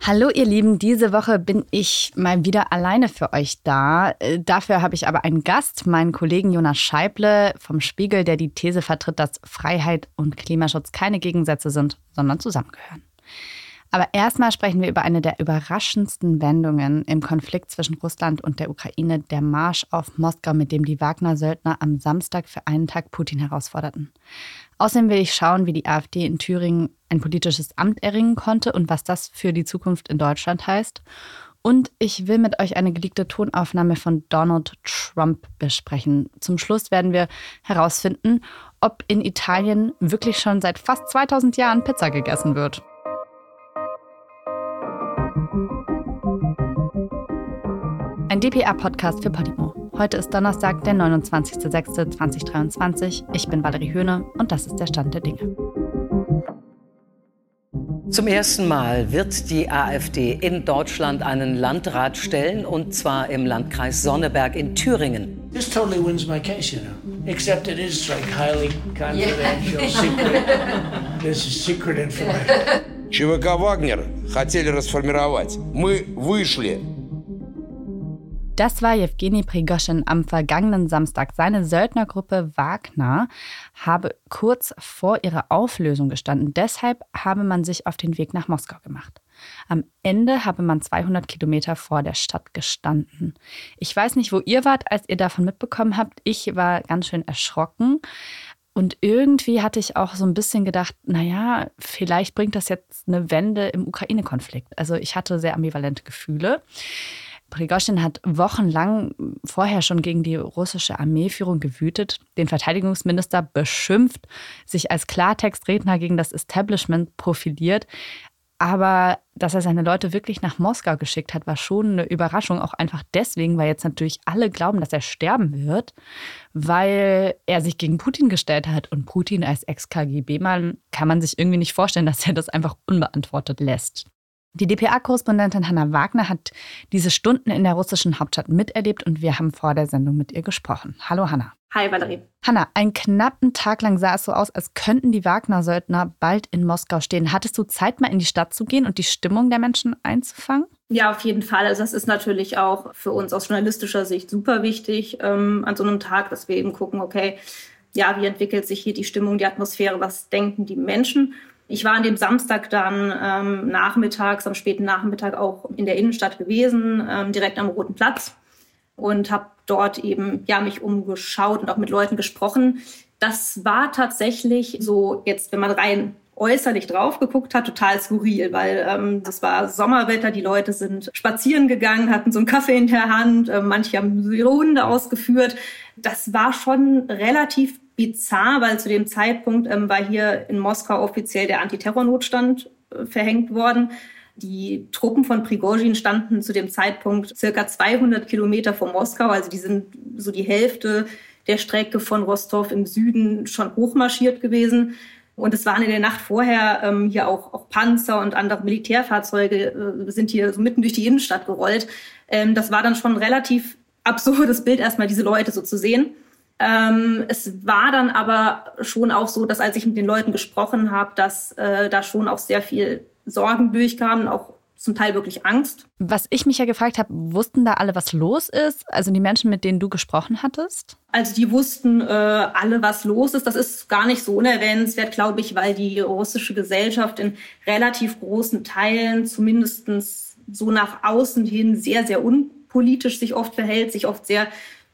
Hallo ihr Lieben, diese Woche bin ich mal wieder alleine für euch da. Äh, dafür habe ich aber einen Gast, meinen Kollegen Jonas Scheible vom Spiegel, der die These vertritt, dass Freiheit und Klimaschutz keine Gegensätze sind, sondern zusammengehören. Aber erstmal sprechen wir über eine der überraschendsten Wendungen im Konflikt zwischen Russland und der Ukraine, der Marsch auf Moskau, mit dem die Wagner-Söldner am Samstag für einen Tag Putin herausforderten. Außerdem will ich schauen, wie die AfD in Thüringen ein politisches Amt erringen konnte und was das für die Zukunft in Deutschland heißt. Und ich will mit euch eine geleakte Tonaufnahme von Donald Trump besprechen. Zum Schluss werden wir herausfinden, ob in Italien wirklich schon seit fast 2000 Jahren Pizza gegessen wird. Ein DPA-Podcast für Podimo. Heute ist Donnerstag, der 29.06.2023. Ich bin Valerie Höhne und das ist der Stand der Dinge. Zum ersten Mal wird die AfD in Deutschland einen Landrat stellen, und zwar im Landkreis Sonneberg in Thüringen. This totally wins my case, you know. Except it is like highly confidential, yeah. secret. This is secret information. ЧВК «Вагнер» хотели расформировать. Мы вышли. Das war Jewgeni Prigoschin am vergangenen Samstag. Seine Söldnergruppe Wagner habe kurz vor ihrer Auflösung gestanden. Deshalb habe man sich auf den Weg nach Moskau gemacht. Am Ende habe man 200 Kilometer vor der Stadt gestanden. Ich weiß nicht, wo ihr wart, als ihr davon mitbekommen habt. Ich war ganz schön erschrocken. Und irgendwie hatte ich auch so ein bisschen gedacht, naja, vielleicht bringt das jetzt eine Wende im Ukraine-Konflikt. Also ich hatte sehr ambivalente Gefühle. Prigoschin hat wochenlang vorher schon gegen die russische Armeeführung gewütet, den Verteidigungsminister beschimpft, sich als Klartextredner gegen das Establishment profiliert. Aber dass er seine Leute wirklich nach Moskau geschickt hat, war schon eine Überraschung. Auch einfach deswegen, weil jetzt natürlich alle glauben, dass er sterben wird, weil er sich gegen Putin gestellt hat. Und Putin als Ex-KGB-Mann kann man sich irgendwie nicht vorstellen, dass er das einfach unbeantwortet lässt. Die DPA-Korrespondentin Hanna Wagner hat diese Stunden in der russischen Hauptstadt miterlebt und wir haben vor der Sendung mit ihr gesprochen. Hallo Hanna. Hi Valerie. Hanna, einen knappen Tag lang sah es so aus, als könnten die Wagner-Söldner bald in Moskau stehen. Hattest du Zeit, mal in die Stadt zu gehen und die Stimmung der Menschen einzufangen? Ja, auf jeden Fall. Also das ist natürlich auch für uns aus journalistischer Sicht super wichtig ähm, an so einem Tag, dass wir eben gucken, okay, ja, wie entwickelt sich hier die Stimmung, die Atmosphäre, was denken die Menschen? Ich war an dem Samstag dann ähm, nachmittags, am späten Nachmittag auch in der Innenstadt gewesen, ähm, direkt am Roten Platz und habe dort eben ja mich umgeschaut und auch mit Leuten gesprochen. Das war tatsächlich so jetzt, wenn man rein äußerlich drauf geguckt hat, total skurril, weil ähm, das war Sommerwetter, die Leute sind spazieren gegangen, hatten so einen Kaffee in der Hand, äh, manche haben ihre Hunde ausgeführt. Das war schon relativ bizarr, weil zu dem Zeitpunkt ähm, war hier in Moskau offiziell der Antiterrornotstand äh, verhängt worden. Die Truppen von Prigozhin standen zu dem Zeitpunkt circa 200 Kilometer von Moskau, also die sind so die Hälfte der Strecke von Rostov im Süden schon hochmarschiert gewesen. Und es waren in der Nacht vorher ähm, hier auch, auch Panzer und andere Militärfahrzeuge äh, sind hier so mitten durch die Innenstadt gerollt. Ähm, das war dann schon ein relativ absurdes Bild, erstmal diese Leute so zu sehen. Ähm, es war dann aber schon auch so, dass als ich mit den Leuten gesprochen habe, dass äh, da schon auch sehr viel Sorgen durchkamen, auch zum Teil wirklich Angst. Was ich mich ja gefragt habe, wussten da alle, was los ist? Also die Menschen, mit denen du gesprochen hattest? Also die wussten äh, alle, was los ist. Das ist gar nicht so unerwähnenswert, glaube ich, weil die russische Gesellschaft in relativ großen Teilen zumindest so nach außen hin sehr, sehr unpolitisch sich oft verhält, sich oft sehr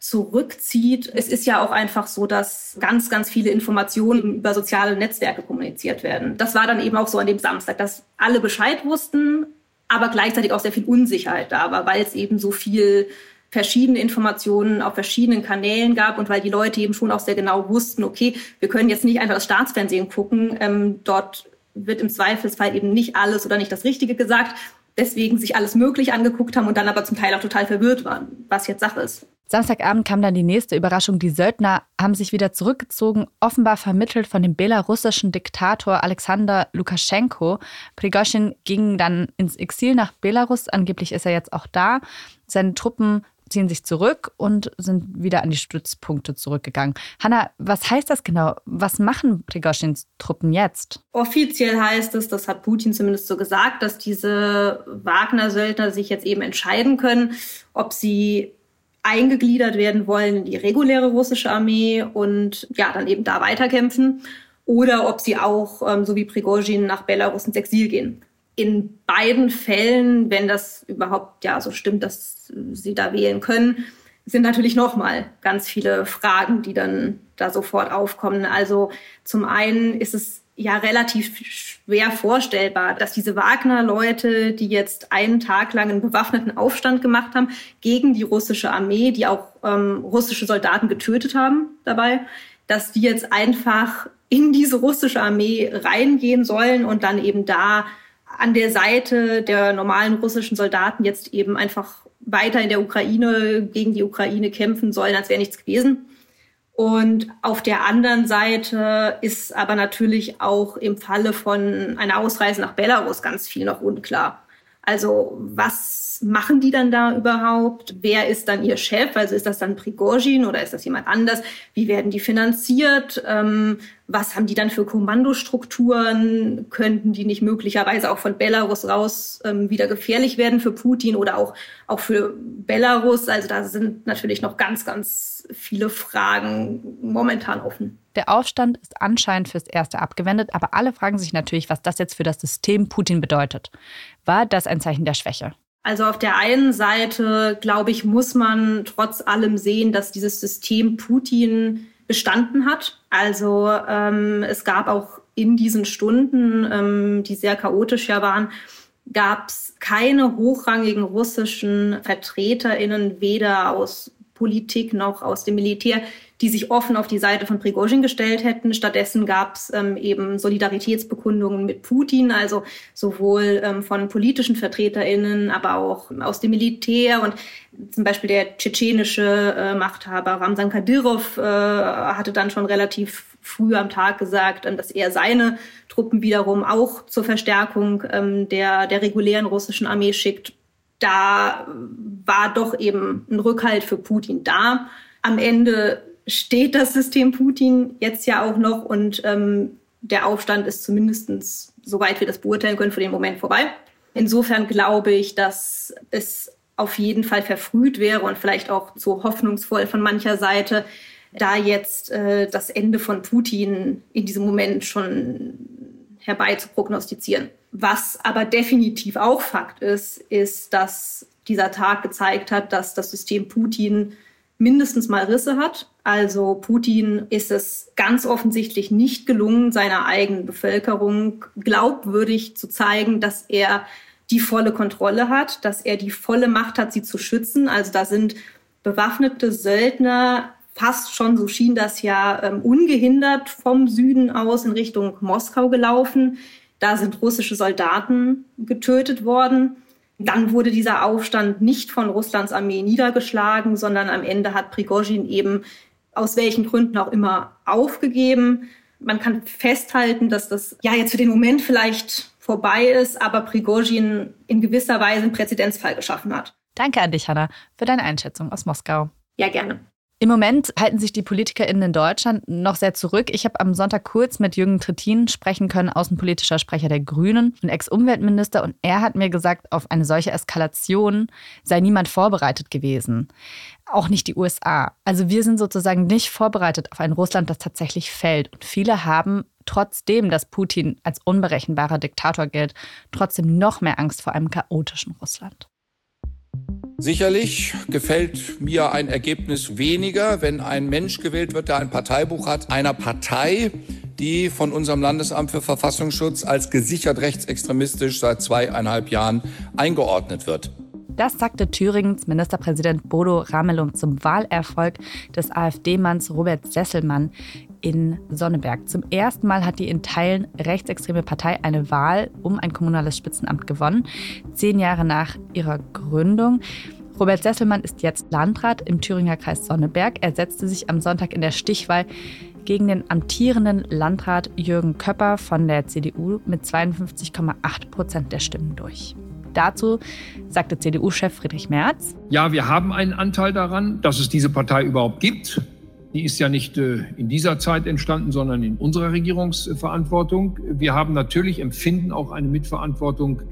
zurückzieht. Es ist ja auch einfach so, dass ganz, ganz viele Informationen über soziale Netzwerke kommuniziert werden. Das war dann eben auch so an dem Samstag, dass alle Bescheid wussten, aber gleichzeitig auch sehr viel Unsicherheit da war, weil es eben so viel verschiedene Informationen auf verschiedenen Kanälen gab und weil die Leute eben schon auch sehr genau wussten, okay, wir können jetzt nicht einfach das Staatsfernsehen gucken, ähm, dort wird im Zweifelsfall eben nicht alles oder nicht das Richtige gesagt, deswegen sich alles möglich angeguckt haben und dann aber zum Teil auch total verwirrt waren, was jetzt Sache ist. Samstagabend kam dann die nächste Überraschung. Die Söldner haben sich wieder zurückgezogen, offenbar vermittelt von dem belarussischen Diktator Alexander Lukaschenko. Prigoschin ging dann ins Exil nach Belarus. Angeblich ist er jetzt auch da. Seine Truppen ziehen sich zurück und sind wieder an die Stützpunkte zurückgegangen. Hanna, was heißt das genau? Was machen Prigoschins Truppen jetzt? Offiziell heißt es, das hat Putin zumindest so gesagt, dass diese Wagner-Söldner sich jetzt eben entscheiden können, ob sie eingegliedert werden wollen in die reguläre russische Armee und ja, dann eben da weiterkämpfen oder ob sie auch, ähm, so wie Prigozhin, nach Belarus ins Exil gehen. In beiden Fällen, wenn das überhaupt ja so stimmt, dass sie da wählen können, sind natürlich nochmal ganz viele Fragen, die dann da sofort aufkommen. Also zum einen ist es ja relativ schwer vorstellbar, dass diese Wagner-Leute, die jetzt einen Tag lang einen bewaffneten Aufstand gemacht haben gegen die russische Armee, die auch ähm, russische Soldaten getötet haben dabei, dass die jetzt einfach in diese russische Armee reingehen sollen und dann eben da an der Seite der normalen russischen Soldaten jetzt eben einfach weiter in der Ukraine gegen die Ukraine kämpfen sollen, als wäre nichts gewesen. Und auf der anderen Seite ist aber natürlich auch im Falle von einer Ausreise nach Belarus ganz viel noch unklar. Also was machen die dann da überhaupt? Wer ist dann ihr Chef? Also ist das dann Prigozhin oder ist das jemand anders? Wie werden die finanziert? Ähm, was haben die dann für Kommandostrukturen? Könnten die nicht möglicherweise auch von Belarus raus ähm, wieder gefährlich werden für Putin oder auch, auch für Belarus? Also da sind natürlich noch ganz, ganz viele Fragen momentan offen. Der Aufstand ist anscheinend fürs Erste abgewendet, aber alle fragen sich natürlich, was das jetzt für das System Putin bedeutet. War das ein Zeichen der Schwäche? Also auf der einen Seite, glaube ich, muss man trotz allem sehen, dass dieses System Putin bestanden hat. Also ähm, es gab auch in diesen Stunden, ähm, die sehr chaotisch ja waren, gab es keine hochrangigen russischen Vertreterinnen, weder aus Politik noch aus dem Militär, die sich offen auf die Seite von Prigozhin gestellt hätten. Stattdessen gab es ähm, eben Solidaritätsbekundungen mit Putin, also sowohl ähm, von politischen VertreterInnen, aber auch aus dem Militär und zum Beispiel der tschetschenische äh, Machthaber Ramzan Kadyrov äh, hatte dann schon relativ früh am Tag gesagt, ähm, dass er seine Truppen wiederum auch zur Verstärkung ähm, der, der regulären russischen Armee schickt. Da war doch eben ein Rückhalt für Putin da. Am Ende steht das System Putin jetzt ja auch noch und ähm, der Aufstand ist zumindest, soweit wir das beurteilen können, für den Moment vorbei. Insofern glaube ich, dass es auf jeden Fall verfrüht wäre und vielleicht auch so hoffnungsvoll von mancher Seite, da jetzt äh, das Ende von Putin in diesem Moment schon herbei zu prognostizieren. Was aber definitiv auch Fakt ist, ist, dass dieser Tag gezeigt hat, dass das System Putin mindestens mal Risse hat. Also Putin ist es ganz offensichtlich nicht gelungen, seiner eigenen Bevölkerung glaubwürdig zu zeigen, dass er die volle Kontrolle hat, dass er die volle Macht hat, sie zu schützen. Also da sind bewaffnete Söldner fast schon, so schien das ja, ähm, ungehindert vom Süden aus in Richtung Moskau gelaufen. Da sind russische Soldaten getötet worden. Dann wurde dieser Aufstand nicht von Russlands Armee niedergeschlagen, sondern am Ende hat Prigozhin eben aus welchen Gründen auch immer aufgegeben. Man kann festhalten, dass das ja jetzt für den Moment vielleicht vorbei ist, aber Prigozhin in gewisser Weise einen Präzedenzfall geschaffen hat. Danke an dich, Hanna, für deine Einschätzung aus Moskau. Ja, gerne. Im Moment halten sich die PolitikerInnen in Deutschland noch sehr zurück. Ich habe am Sonntag kurz mit Jürgen Trittin sprechen können, außenpolitischer Sprecher der Grünen und Ex-Umweltminister. Und er hat mir gesagt, auf eine solche Eskalation sei niemand vorbereitet gewesen. Auch nicht die USA. Also wir sind sozusagen nicht vorbereitet auf ein Russland, das tatsächlich fällt. Und viele haben trotzdem, dass Putin als unberechenbarer Diktator gilt, trotzdem noch mehr Angst vor einem chaotischen Russland. Sicherlich gefällt mir ein Ergebnis weniger, wenn ein Mensch gewählt wird, der ein Parteibuch hat, einer Partei, die von unserem Landesamt für Verfassungsschutz als gesichert rechtsextremistisch seit zweieinhalb Jahren eingeordnet wird. Das sagte Thüringens Ministerpräsident Bodo Ramelow zum Wahlerfolg des AfD-Manns Robert Sesselmann in Sonneberg. Zum ersten Mal hat die in Teilen rechtsextreme Partei eine Wahl um ein kommunales Spitzenamt gewonnen, zehn Jahre nach ihrer Gründung. Robert Sesselmann ist jetzt Landrat im Thüringer Kreis Sonneberg. Er setzte sich am Sonntag in der Stichwahl gegen den amtierenden Landrat Jürgen Köpper von der CDU mit 52,8 Prozent der Stimmen durch. Dazu sagte CDU-Chef Friedrich Merz. Ja, wir haben einen Anteil daran, dass es diese Partei überhaupt gibt. Die ist ja nicht äh, in dieser Zeit entstanden, sondern in unserer Regierungsverantwortung. Wir haben natürlich, empfinden auch eine Mitverantwortung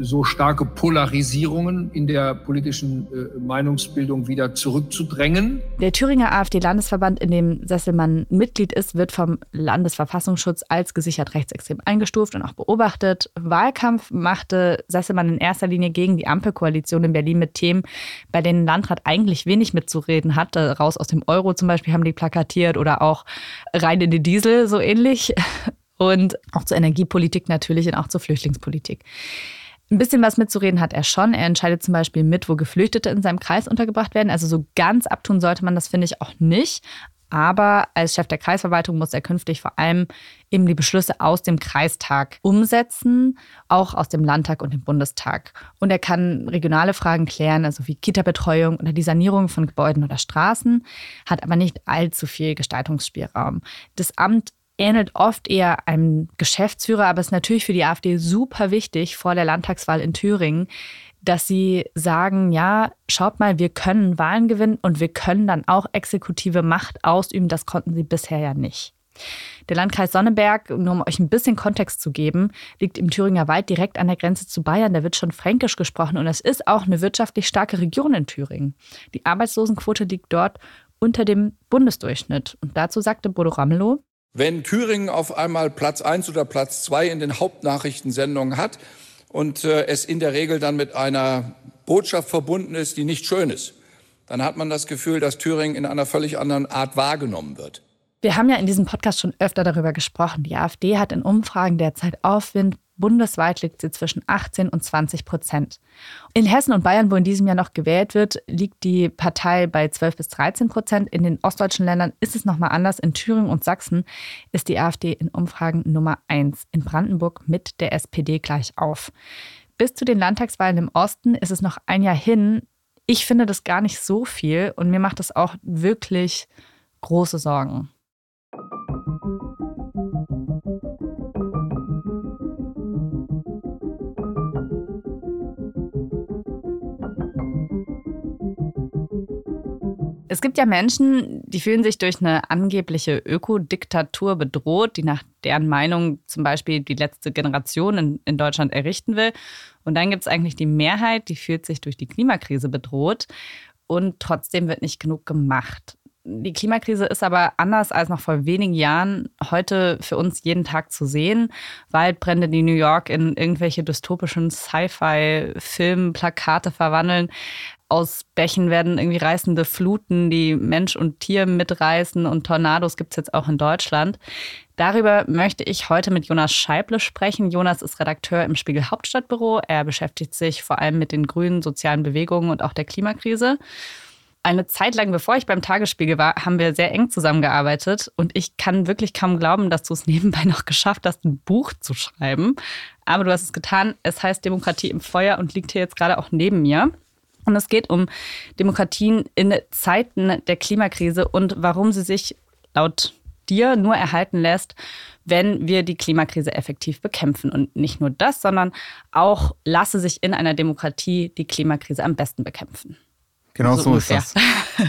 so starke Polarisierungen in der politischen äh, Meinungsbildung wieder zurückzudrängen. Der Thüringer AfD-Landesverband, in dem Sesselmann Mitglied ist, wird vom Landesverfassungsschutz als gesichert rechtsextrem eingestuft und auch beobachtet. Wahlkampf machte Sesselmann in erster Linie gegen die Ampelkoalition in Berlin mit Themen, bei denen Landrat eigentlich wenig mitzureden hatte. Raus aus dem Euro zum Beispiel haben die plakatiert oder auch rein in die Diesel, so ähnlich und auch zur Energiepolitik natürlich und auch zur Flüchtlingspolitik. Ein bisschen was mitzureden hat er schon. Er entscheidet zum Beispiel mit, wo Geflüchtete in seinem Kreis untergebracht werden. Also so ganz abtun sollte man das, finde ich, auch nicht. Aber als Chef der Kreisverwaltung muss er künftig vor allem eben die Beschlüsse aus dem Kreistag umsetzen, auch aus dem Landtag und dem Bundestag. Und er kann regionale Fragen klären, also wie Kita-Betreuung oder die Sanierung von Gebäuden oder Straßen, hat aber nicht allzu viel Gestaltungsspielraum. Das Amt ähnelt oft eher einem Geschäftsführer, aber es ist natürlich für die AfD super wichtig vor der Landtagswahl in Thüringen, dass sie sagen, ja, schaut mal, wir können Wahlen gewinnen und wir können dann auch exekutive Macht ausüben. Das konnten sie bisher ja nicht. Der Landkreis Sonneberg, nur um euch ein bisschen Kontext zu geben, liegt im Thüringer Wald direkt an der Grenze zu Bayern. Da wird schon fränkisch gesprochen und es ist auch eine wirtschaftlich starke Region in Thüringen. Die Arbeitslosenquote liegt dort unter dem Bundesdurchschnitt. Und dazu sagte Bodo Ramelow, wenn Thüringen auf einmal Platz 1 oder Platz 2 in den Hauptnachrichtensendungen hat und äh, es in der Regel dann mit einer Botschaft verbunden ist, die nicht schön ist, dann hat man das Gefühl, dass Thüringen in einer völlig anderen Art wahrgenommen wird. Wir haben ja in diesem Podcast schon öfter darüber gesprochen. Die AfD hat in Umfragen derzeit Aufwind Bundesweit liegt sie zwischen 18 und 20 Prozent. In Hessen und Bayern, wo in diesem Jahr noch gewählt wird, liegt die Partei bei 12 bis 13 Prozent. In den ostdeutschen Ländern ist es nochmal anders. In Thüringen und Sachsen ist die AfD in Umfragen Nummer 1. In Brandenburg mit der SPD gleich auf. Bis zu den Landtagswahlen im Osten ist es noch ein Jahr hin. Ich finde das gar nicht so viel und mir macht das auch wirklich große Sorgen. Es gibt ja Menschen, die fühlen sich durch eine angebliche Ökodiktatur bedroht, die nach deren Meinung zum Beispiel die letzte Generation in, in Deutschland errichten will. Und dann gibt es eigentlich die Mehrheit, die fühlt sich durch die Klimakrise bedroht. Und trotzdem wird nicht genug gemacht. Die Klimakrise ist aber anders als noch vor wenigen Jahren heute für uns jeden Tag zu sehen. Waldbrände, die New York in irgendwelche dystopischen Sci-Fi-Filmplakate verwandeln. Aus Bächen werden irgendwie reißende Fluten, die Mensch und Tier mitreißen und Tornados gibt es jetzt auch in Deutschland. Darüber möchte ich heute mit Jonas Scheible sprechen. Jonas ist Redakteur im Spiegel Hauptstadtbüro. Er beschäftigt sich vor allem mit den grünen sozialen Bewegungen und auch der Klimakrise. Eine Zeit lang, bevor ich beim Tagesspiegel war, haben wir sehr eng zusammengearbeitet und ich kann wirklich kaum glauben, dass du es nebenbei noch geschafft hast, ein Buch zu schreiben. Aber du hast es getan. Es heißt Demokratie im Feuer und liegt hier jetzt gerade auch neben mir. Und es geht um Demokratien in Zeiten der Klimakrise und warum sie sich laut dir nur erhalten lässt, wenn wir die Klimakrise effektiv bekämpfen. Und nicht nur das, sondern auch lasse sich in einer Demokratie die Klimakrise am besten bekämpfen. Genau so, so ist das.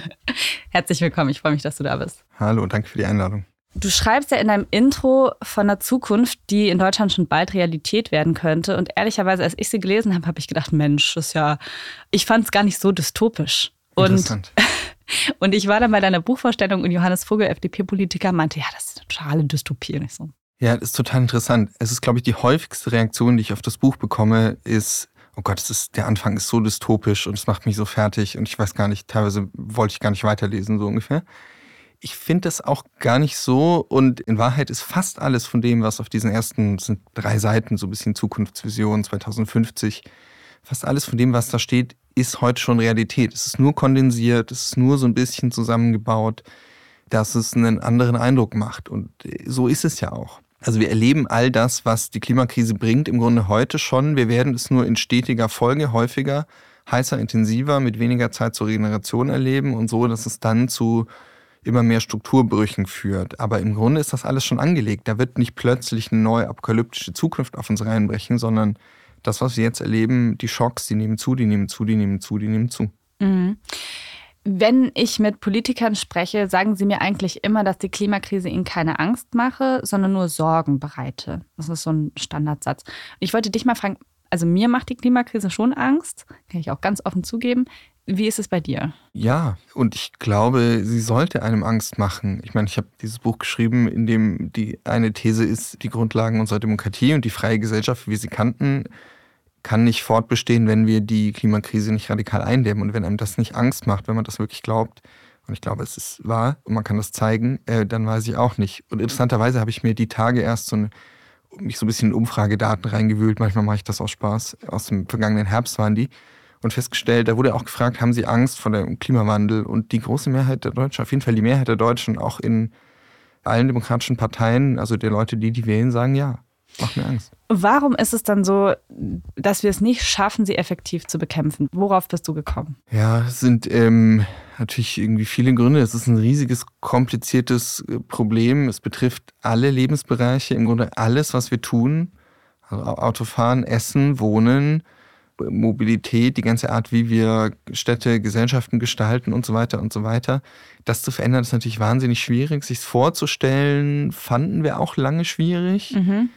Herzlich willkommen, ich freue mich, dass du da bist. Hallo und danke für die Einladung. Du schreibst ja in deinem Intro von einer Zukunft, die in Deutschland schon bald Realität werden könnte. Und ehrlicherweise, als ich sie gelesen habe, habe ich gedacht, Mensch, das ist ja, ich fand es gar nicht so dystopisch. Und, und ich war dann bei deiner Buchvorstellung und Johannes Vogel, FDP-Politiker, meinte, ja, das ist eine totale Dystopie. Nicht so. Ja, das ist total interessant. Es ist, glaube ich, die häufigste Reaktion, die ich auf das Buch bekomme, ist, oh Gott, es ist, der Anfang ist so dystopisch und es macht mich so fertig und ich weiß gar nicht, teilweise wollte ich gar nicht weiterlesen, so ungefähr. Ich finde das auch gar nicht so und in Wahrheit ist fast alles von dem, was auf diesen ersten sind drei Seiten, so ein bisschen Zukunftsvision 2050, fast alles von dem, was da steht, ist heute schon Realität. Es ist nur kondensiert, es ist nur so ein bisschen zusammengebaut, dass es einen anderen Eindruck macht und so ist es ja auch. Also wir erleben all das, was die Klimakrise bringt, im Grunde heute schon. Wir werden es nur in stetiger Folge häufiger, heißer, intensiver, mit weniger Zeit zur Regeneration erleben und so, dass es dann zu immer mehr Strukturbrüchen führt. Aber im Grunde ist das alles schon angelegt. Da wird nicht plötzlich eine neue apokalyptische Zukunft auf uns reinbrechen, sondern das, was wir jetzt erleben, die Schocks, die nehmen zu, die nehmen zu, die nehmen zu, die nehmen zu. Mhm. Wenn ich mit Politikern spreche, sagen sie mir eigentlich immer, dass die Klimakrise ihnen keine Angst mache, sondern nur Sorgen bereite. Das ist so ein Standardsatz. Ich wollte dich mal fragen, also mir macht die Klimakrise schon Angst, kann ich auch ganz offen zugeben. Wie ist es bei dir? Ja, und ich glaube, sie sollte einem Angst machen. Ich meine, ich habe dieses Buch geschrieben, in dem die eine These ist, die Grundlagen unserer Demokratie und die freie Gesellschaft, wie wir sie kannten, kann nicht fortbestehen, wenn wir die Klimakrise nicht radikal eindämmen. Und wenn einem das nicht Angst macht, wenn man das wirklich glaubt, und ich glaube, es ist wahr und man kann das zeigen, äh, dann weiß ich auch nicht. Und interessanterweise habe ich mir die Tage erst so eine, mich so ein bisschen in Umfragedaten reingewühlt. Manchmal mache ich das aus Spaß. Aus dem vergangenen Herbst waren die und festgestellt, da wurde auch gefragt, haben Sie Angst vor dem Klimawandel? Und die große Mehrheit der Deutschen, auf jeden Fall die Mehrheit der Deutschen, auch in allen demokratischen Parteien, also der Leute, die die wählen, sagen ja. Macht mir Angst. Warum ist es dann so, dass wir es nicht schaffen, sie effektiv zu bekämpfen? Worauf bist du gekommen? Ja, es sind ähm, natürlich irgendwie viele Gründe. Es ist ein riesiges, kompliziertes äh, Problem. Es betrifft alle Lebensbereiche, im Grunde alles, was wir tun. Also Autofahren, Essen, Wohnen, Mobilität, die ganze Art, wie wir Städte, Gesellschaften gestalten und so weiter und so weiter. Das zu verändern, ist natürlich wahnsinnig schwierig. Sich vorzustellen, fanden wir auch lange schwierig. Mhm.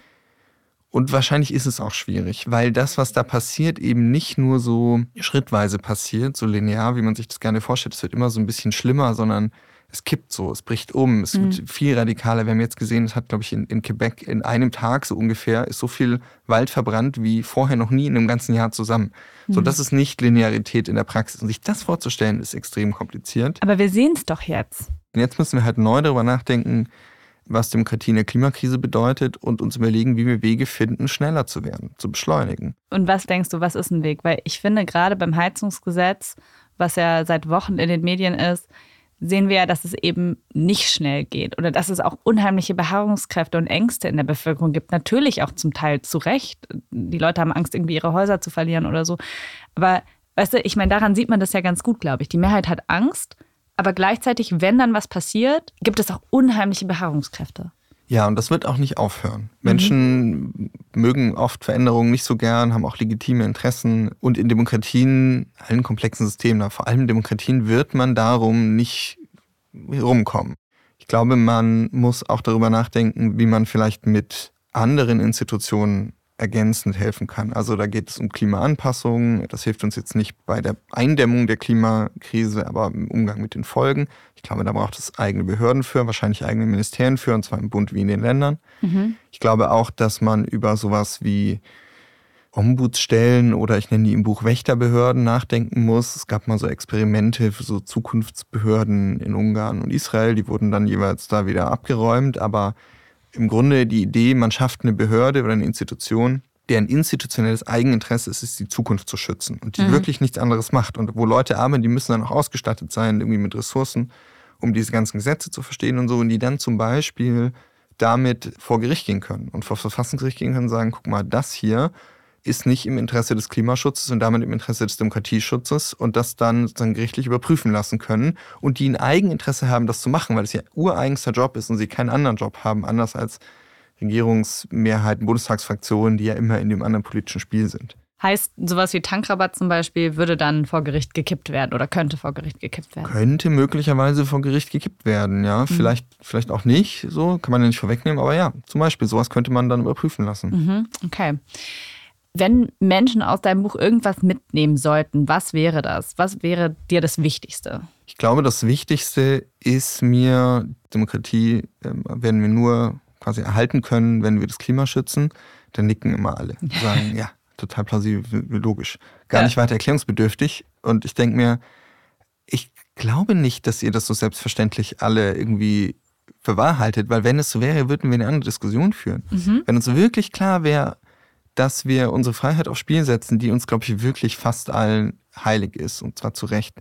Und wahrscheinlich ist es auch schwierig, weil das, was da passiert, eben nicht nur so schrittweise passiert, so linear, wie man sich das gerne vorstellt. Es wird immer so ein bisschen schlimmer, sondern es kippt so, es bricht um, es mhm. wird viel radikaler. Wir haben jetzt gesehen, es hat, glaube ich, in, in, Quebec in einem Tag so ungefähr ist so viel Wald verbrannt wie vorher noch nie in einem ganzen Jahr zusammen. Mhm. So, das ist nicht Linearität in der Praxis. Und sich das vorzustellen, ist extrem kompliziert. Aber wir sehen es doch jetzt. Und jetzt müssen wir halt neu darüber nachdenken, was Demokratie in der Klimakrise bedeutet und uns überlegen, wie wir Wege finden, schneller zu werden, zu beschleunigen. Und was denkst du, was ist ein Weg? Weil ich finde, gerade beim Heizungsgesetz, was ja seit Wochen in den Medien ist, sehen wir ja, dass es eben nicht schnell geht oder dass es auch unheimliche Beharrungskräfte und Ängste in der Bevölkerung gibt. Natürlich auch zum Teil zu Recht. Die Leute haben Angst, irgendwie ihre Häuser zu verlieren oder so. Aber weißt du, ich meine, daran sieht man das ja ganz gut, glaube ich. Die Mehrheit hat Angst, aber gleichzeitig, wenn dann was passiert, gibt es auch unheimliche Beharrungskräfte. Ja, und das wird auch nicht aufhören. Menschen mhm. mögen oft Veränderungen nicht so gern, haben auch legitime Interessen. Und in Demokratien, allen komplexen Systemen, vor allem Demokratien, wird man darum nicht rumkommen. Ich glaube, man muss auch darüber nachdenken, wie man vielleicht mit anderen Institutionen ergänzend helfen kann. Also da geht es um Klimaanpassung. Das hilft uns jetzt nicht bei der Eindämmung der Klimakrise, aber im Umgang mit den Folgen. Ich glaube, da braucht es eigene Behörden für, wahrscheinlich eigene Ministerien für, und zwar im Bund wie in den Ländern. Mhm. Ich glaube auch, dass man über sowas wie Ombudsstellen oder ich nenne die im Buch Wächterbehörden nachdenken muss. Es gab mal so Experimente für so Zukunftsbehörden in Ungarn und Israel, die wurden dann jeweils da wieder abgeräumt, aber im Grunde die Idee, man schafft eine Behörde oder eine Institution, deren institutionelles Eigeninteresse ist, ist die Zukunft zu schützen und die mhm. wirklich nichts anderes macht. Und wo Leute arbeiten, die müssen dann auch ausgestattet sein, irgendwie mit Ressourcen, um diese ganzen Gesetze zu verstehen und so, und die dann zum Beispiel damit vor Gericht gehen können und vor Verfassungsgericht gehen können und sagen, guck mal, das hier ist nicht im Interesse des Klimaschutzes und damit im Interesse des Demokratieschutzes und das dann sozusagen gerichtlich überprüfen lassen können und die ein Eigeninteresse haben, das zu machen, weil es ja ureigenster Job ist und sie keinen anderen Job haben, anders als Regierungsmehrheiten, Bundestagsfraktionen, die ja immer in dem anderen politischen Spiel sind. Heißt, sowas wie Tankrabatt zum Beispiel würde dann vor Gericht gekippt werden oder könnte vor Gericht gekippt werden? Könnte möglicherweise vor Gericht gekippt werden, ja. Mhm. Vielleicht, vielleicht auch nicht, so kann man ja nicht vorwegnehmen, aber ja, zum Beispiel, sowas könnte man dann überprüfen lassen. Mhm. Okay. Wenn Menschen aus deinem Buch irgendwas mitnehmen sollten, was wäre das? Was wäre dir das Wichtigste? Ich glaube, das Wichtigste ist mir, Demokratie äh, werden wir nur quasi erhalten können, wenn wir das Klima schützen. Dann nicken immer alle. Sagen, ja, total plausibel, logisch. Gar ja. nicht weiter erklärungsbedürftig. Und ich denke mir, ich glaube nicht, dass ihr das so selbstverständlich alle irgendwie für wahr haltet, weil wenn es so wäre, würden wir eine andere Diskussion führen. Mhm. Wenn uns wirklich klar wäre, dass wir unsere Freiheit aufs Spiel setzen, die uns, glaube ich, wirklich fast allen heilig ist, und zwar zu Recht,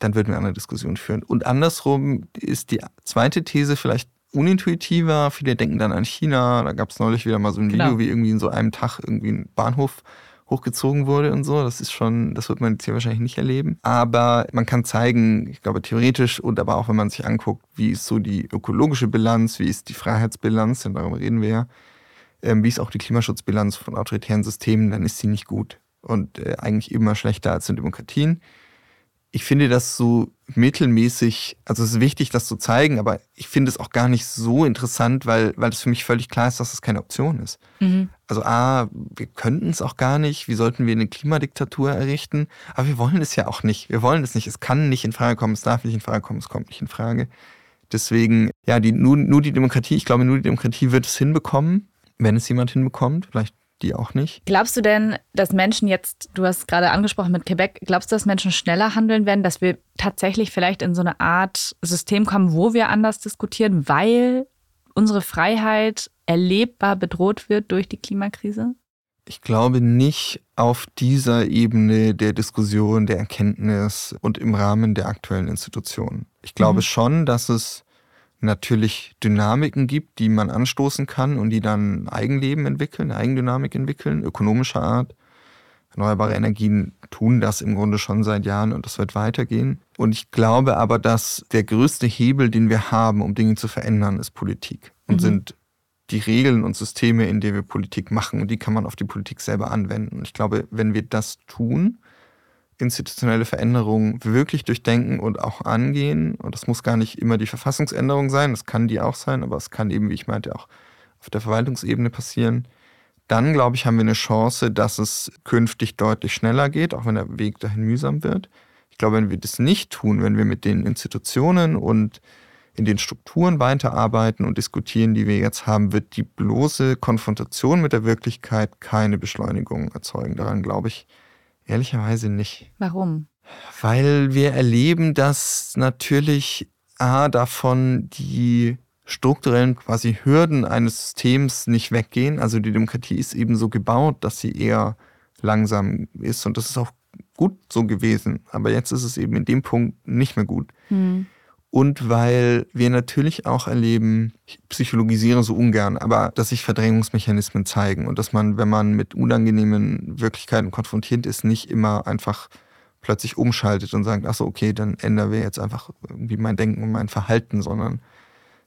dann würden wir eine Diskussion führen. Und andersrum ist die zweite These vielleicht unintuitiver. Viele denken dann an China. Da gab es neulich wieder mal so ein genau. Video, wie irgendwie in so einem Tag irgendwie ein Bahnhof hochgezogen wurde und so. Das ist schon, das wird man jetzt hier wahrscheinlich nicht erleben. Aber man kann zeigen, ich glaube theoretisch und aber auch wenn man sich anguckt, wie ist so die ökologische Bilanz, wie ist die Freiheitsbilanz, denn darüber reden wir ja, ähm, wie ist auch die Klimaschutzbilanz von autoritären Systemen, dann ist sie nicht gut und äh, eigentlich immer schlechter als in Demokratien. Ich finde das so mittelmäßig, also es ist wichtig, das zu zeigen, aber ich finde es auch gar nicht so interessant, weil, weil es für mich völlig klar ist, dass es keine Option ist. Mhm. Also A, wir könnten es auch gar nicht, wie sollten wir eine Klimadiktatur errichten, aber wir wollen es ja auch nicht. Wir wollen es nicht, es kann nicht in Frage kommen, es darf nicht in Frage kommen, es kommt nicht in Frage. Deswegen, ja, die, nur, nur die Demokratie, ich glaube, nur die Demokratie wird es hinbekommen, wenn es jemand hinbekommt. Vielleicht die auch nicht. Glaubst du denn, dass Menschen jetzt, du hast gerade angesprochen mit Quebec, glaubst du, dass Menschen schneller handeln werden, dass wir tatsächlich vielleicht in so eine Art System kommen, wo wir anders diskutieren, weil unsere Freiheit erlebbar bedroht wird durch die Klimakrise? Ich glaube nicht auf dieser Ebene der Diskussion, der Erkenntnis und im Rahmen der aktuellen Institutionen. Ich glaube mhm. schon, dass es natürlich Dynamiken gibt, die man anstoßen kann und die dann Eigenleben entwickeln, Eigendynamik entwickeln, ökonomischer Art. Erneuerbare Energien tun das im Grunde schon seit Jahren und das wird weitergehen. Und ich glaube aber, dass der größte Hebel, den wir haben, um Dinge zu verändern, ist Politik. Und mhm. sind die Regeln und Systeme, in denen wir Politik machen. Und die kann man auf die Politik selber anwenden. Und ich glaube, wenn wir das tun, institutionelle Veränderungen wirklich durchdenken und auch angehen. Und das muss gar nicht immer die Verfassungsänderung sein, das kann die auch sein, aber es kann eben, wie ich meinte, auch auf der Verwaltungsebene passieren. Dann, glaube ich, haben wir eine Chance, dass es künftig deutlich schneller geht, auch wenn der Weg dahin mühsam wird. Ich glaube, wenn wir das nicht tun, wenn wir mit den Institutionen und in den Strukturen weiterarbeiten und diskutieren, die wir jetzt haben, wird die bloße Konfrontation mit der Wirklichkeit keine Beschleunigung erzeugen. Daran glaube ich Ehrlicherweise nicht. Warum? Weil wir erleben, dass natürlich A, davon die strukturellen quasi Hürden eines Systems nicht weggehen. Also die Demokratie ist eben so gebaut, dass sie eher langsam ist und das ist auch gut so gewesen. Aber jetzt ist es eben in dem Punkt nicht mehr gut. Hm und weil wir natürlich auch erleben, ich psychologisiere so ungern, aber dass sich Verdrängungsmechanismen zeigen und dass man, wenn man mit unangenehmen Wirklichkeiten konfrontiert ist, nicht immer einfach plötzlich umschaltet und sagt, ach so, okay, dann ändern wir jetzt einfach irgendwie mein Denken und mein Verhalten, sondern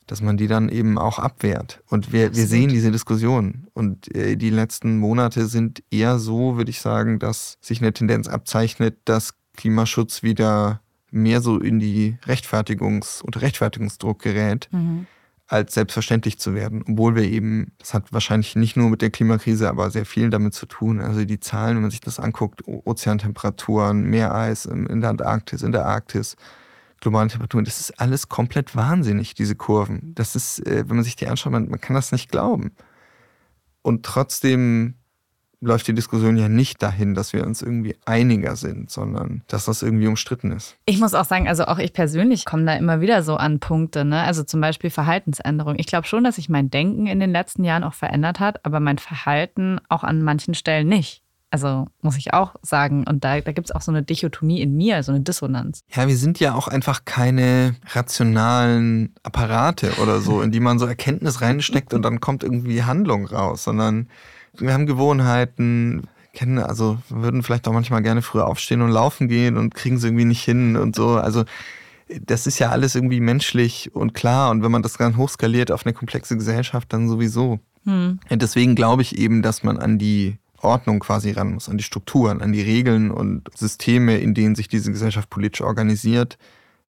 dass man die dann eben auch abwehrt. Und wir, wir sehen diese Diskussion. Und äh, die letzten Monate sind eher so, würde ich sagen, dass sich eine Tendenz abzeichnet, dass Klimaschutz wieder mehr so in die Rechtfertigungs- und Rechtfertigungsdruck gerät, mhm. als selbstverständlich zu werden. Obwohl wir eben, das hat wahrscheinlich nicht nur mit der Klimakrise, aber sehr viel damit zu tun. Also die Zahlen, wenn man sich das anguckt, Ozeantemperaturen, Meereis in der Antarktis, in der Arktis, globale Temperaturen, das ist alles komplett wahnsinnig, diese Kurven. Das ist, äh, wenn man sich die anschaut, man, man kann das nicht glauben. Und trotzdem läuft die Diskussion ja nicht dahin, dass wir uns irgendwie einiger sind, sondern dass das irgendwie umstritten ist. Ich muss auch sagen, also auch ich persönlich komme da immer wieder so an Punkte, ne? also zum Beispiel Verhaltensänderung. Ich glaube schon, dass sich mein Denken in den letzten Jahren auch verändert hat, aber mein Verhalten auch an manchen Stellen nicht. Also muss ich auch sagen. Und da, da gibt es auch so eine Dichotomie in mir, so eine Dissonanz. Ja, wir sind ja auch einfach keine rationalen Apparate oder so, in die man so Erkenntnis reinsteckt und dann kommt irgendwie Handlung raus, sondern wir haben Gewohnheiten, kennen, also würden vielleicht auch manchmal gerne früher aufstehen und laufen gehen und kriegen es irgendwie nicht hin und so. Also das ist ja alles irgendwie menschlich und klar. Und wenn man das dann hochskaliert auf eine komplexe Gesellschaft, dann sowieso. Hm. Deswegen glaube ich eben, dass man an die Ordnung quasi ran muss, an die Strukturen, an die Regeln und Systeme, in denen sich diese Gesellschaft politisch organisiert.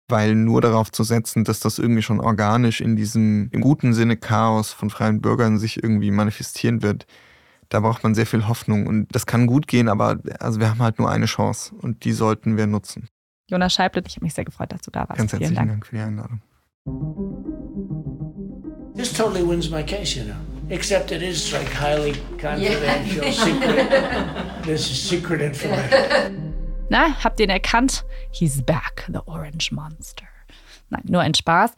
Weil nur darauf zu setzen, dass das irgendwie schon organisch in diesem im guten Sinne Chaos von freien Bürgern sich irgendwie manifestieren wird, da braucht man sehr viel Hoffnung. Und das kann gut gehen, aber also wir haben halt nur eine Chance und die sollten wir nutzen. Jonas Scheible, ich habe mich sehr gefreut, dass du da warst. Ganz herzlichen Dank. Dank für die Einladung. This totally wins my case, you know. Except it is like highly confidential, yeah. secret. This is secret information. Na, habt ihr ihn erkannt? He's back, the Orange Monster. Nein, nur ein Spaß.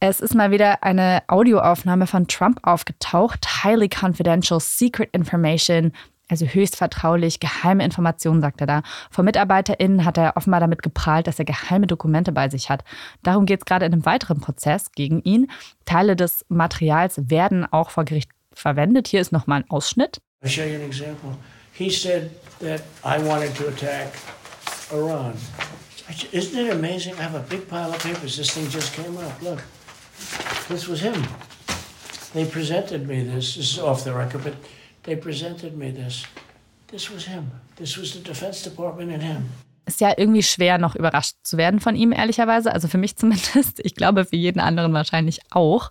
Es ist mal wieder eine Audioaufnahme von Trump aufgetaucht. Highly confidential, secret information. Also höchst vertraulich, geheime Informationen, sagt er da. Von MitarbeiterInnen hat er offenbar damit geprahlt, dass er geheime Dokumente bei sich hat. Darum geht es gerade in einem weiteren Prozess gegen ihn. Teile des Materials werden auch vor Gericht verwendet. Hier ist nochmal ein Ausschnitt. I'll show you an example. He said that I wanted to attack Iran. Isn't it amazing? I have a big pile of papers. This thing just came up. Look, this was him. They presented me this. This is off the record, but they presented me this. This was him. This was the Defense Department and him. Ist ja irgendwie schwer, noch überrascht zu werden von ihm, ehrlicherweise. Also für mich zumindest. Ich glaube, für jeden anderen wahrscheinlich auch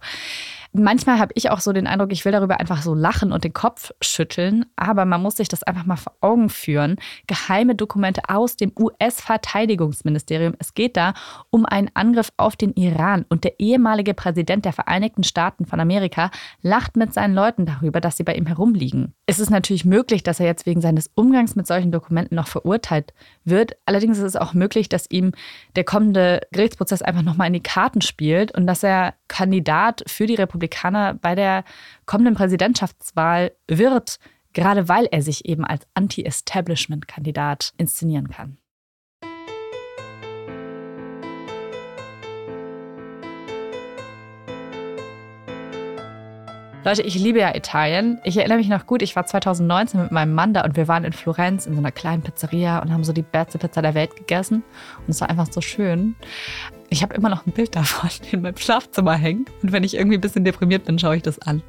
manchmal habe ich auch so den Eindruck, ich will darüber einfach so lachen und den Kopf schütteln, aber man muss sich das einfach mal vor Augen führen. Geheime Dokumente aus dem US-Verteidigungsministerium. Es geht da um einen Angriff auf den Iran und der ehemalige Präsident der Vereinigten Staaten von Amerika lacht mit seinen Leuten darüber, dass sie bei ihm herumliegen. Es ist natürlich möglich, dass er jetzt wegen seines Umgangs mit solchen Dokumenten noch verurteilt wird. Allerdings ist es auch möglich, dass ihm der kommende Gerichtsprozess einfach nochmal in die Karten spielt und dass er Kandidat für die Republik Republikaner bei der kommenden Präsidentschaftswahl wird, gerade weil er sich eben als Anti-Establishment-Kandidat inszenieren kann. Leute, ich liebe ja Italien. Ich erinnere mich noch gut, ich war 2019 mit meinem Mann da und wir waren in Florenz in so einer kleinen Pizzeria und haben so die beste Pizza der Welt gegessen. Und es war einfach so schön. Ich habe immer noch ein Bild davon in meinem Schlafzimmer hängen. Und wenn ich irgendwie ein bisschen deprimiert bin, schaue ich das an.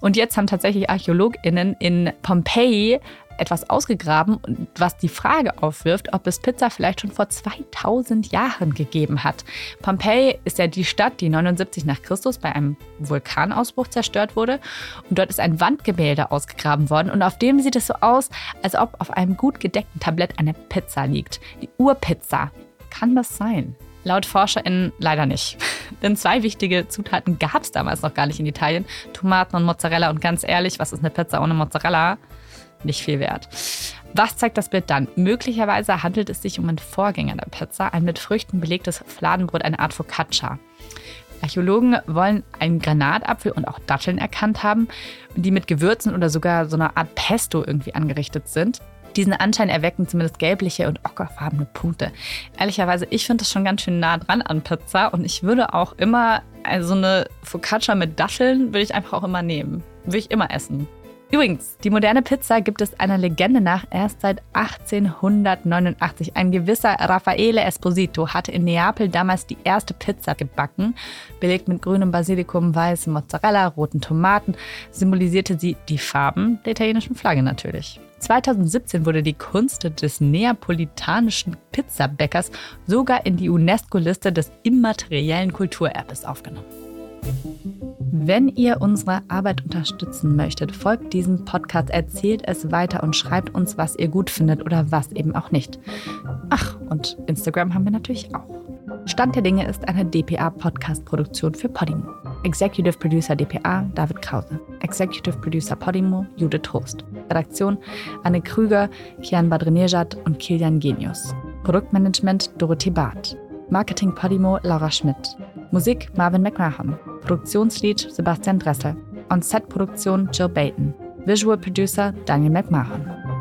Und jetzt haben tatsächlich ArchäologInnen in Pompeji etwas ausgegraben, was die Frage aufwirft, ob es Pizza vielleicht schon vor 2000 Jahren gegeben hat. Pompeji ist ja die Stadt, die 79 nach Christus bei einem Vulkanausbruch zerstört wurde. Und dort ist ein Wandgemälde ausgegraben worden und auf dem sieht es so aus, als ob auf einem gut gedeckten Tablett eine Pizza liegt. Die Urpizza. Kann das sein? Laut ForscherInnen leider nicht. Denn zwei wichtige Zutaten gab es damals noch gar nicht in Italien: Tomaten und Mozzarella. Und ganz ehrlich, was ist eine Pizza ohne Mozzarella? Nicht viel wert. Was zeigt das Bild dann? Möglicherweise handelt es sich um einen Vorgänger der Pizza, ein mit Früchten belegtes Fladenbrot, eine Art Focaccia. Archäologen wollen einen Granatapfel und auch Datteln erkannt haben, die mit Gewürzen oder sogar so einer Art Pesto irgendwie angerichtet sind. Diesen Anschein erwecken zumindest gelbliche und ockerfarbene Punkte. Ehrlicherweise, ich finde das schon ganz schön nah dran an Pizza und ich würde auch immer also eine Focaccia mit Datteln würde ich einfach auch immer nehmen. Würde ich immer essen. Übrigens, die moderne Pizza gibt es einer Legende nach erst seit 1889. Ein gewisser Raffaele Esposito hatte in Neapel damals die erste Pizza gebacken. Belegt mit grünem Basilikum, weißem Mozzarella, roten Tomaten, symbolisierte sie die Farben der italienischen Flagge natürlich. 2017 wurde die Kunst des neapolitanischen Pizzabäckers sogar in die UNESCO-Liste des immateriellen Kulturerbes aufgenommen. Wenn ihr unsere Arbeit unterstützen möchtet, folgt diesem Podcast, erzählt es weiter und schreibt uns, was ihr gut findet oder was eben auch nicht. Ach, und Instagram haben wir natürlich auch. Stand der Dinge ist eine DPA-Podcast-Produktion für Podimo. Executive Producer DPA David Krause. Executive Producer Podimo Judith Trost. Redaktion Anne Krüger, Kian Badrenejad und Kilian Genius. Produktmanagement Dorothee Barth. Marketing Podimo Laura Schmidt. Musik Marvin McMahon. Produktionslied Sebastian Dressel. On-Set-Produktion Joe Bayton. Visual Producer Daniel McMahon.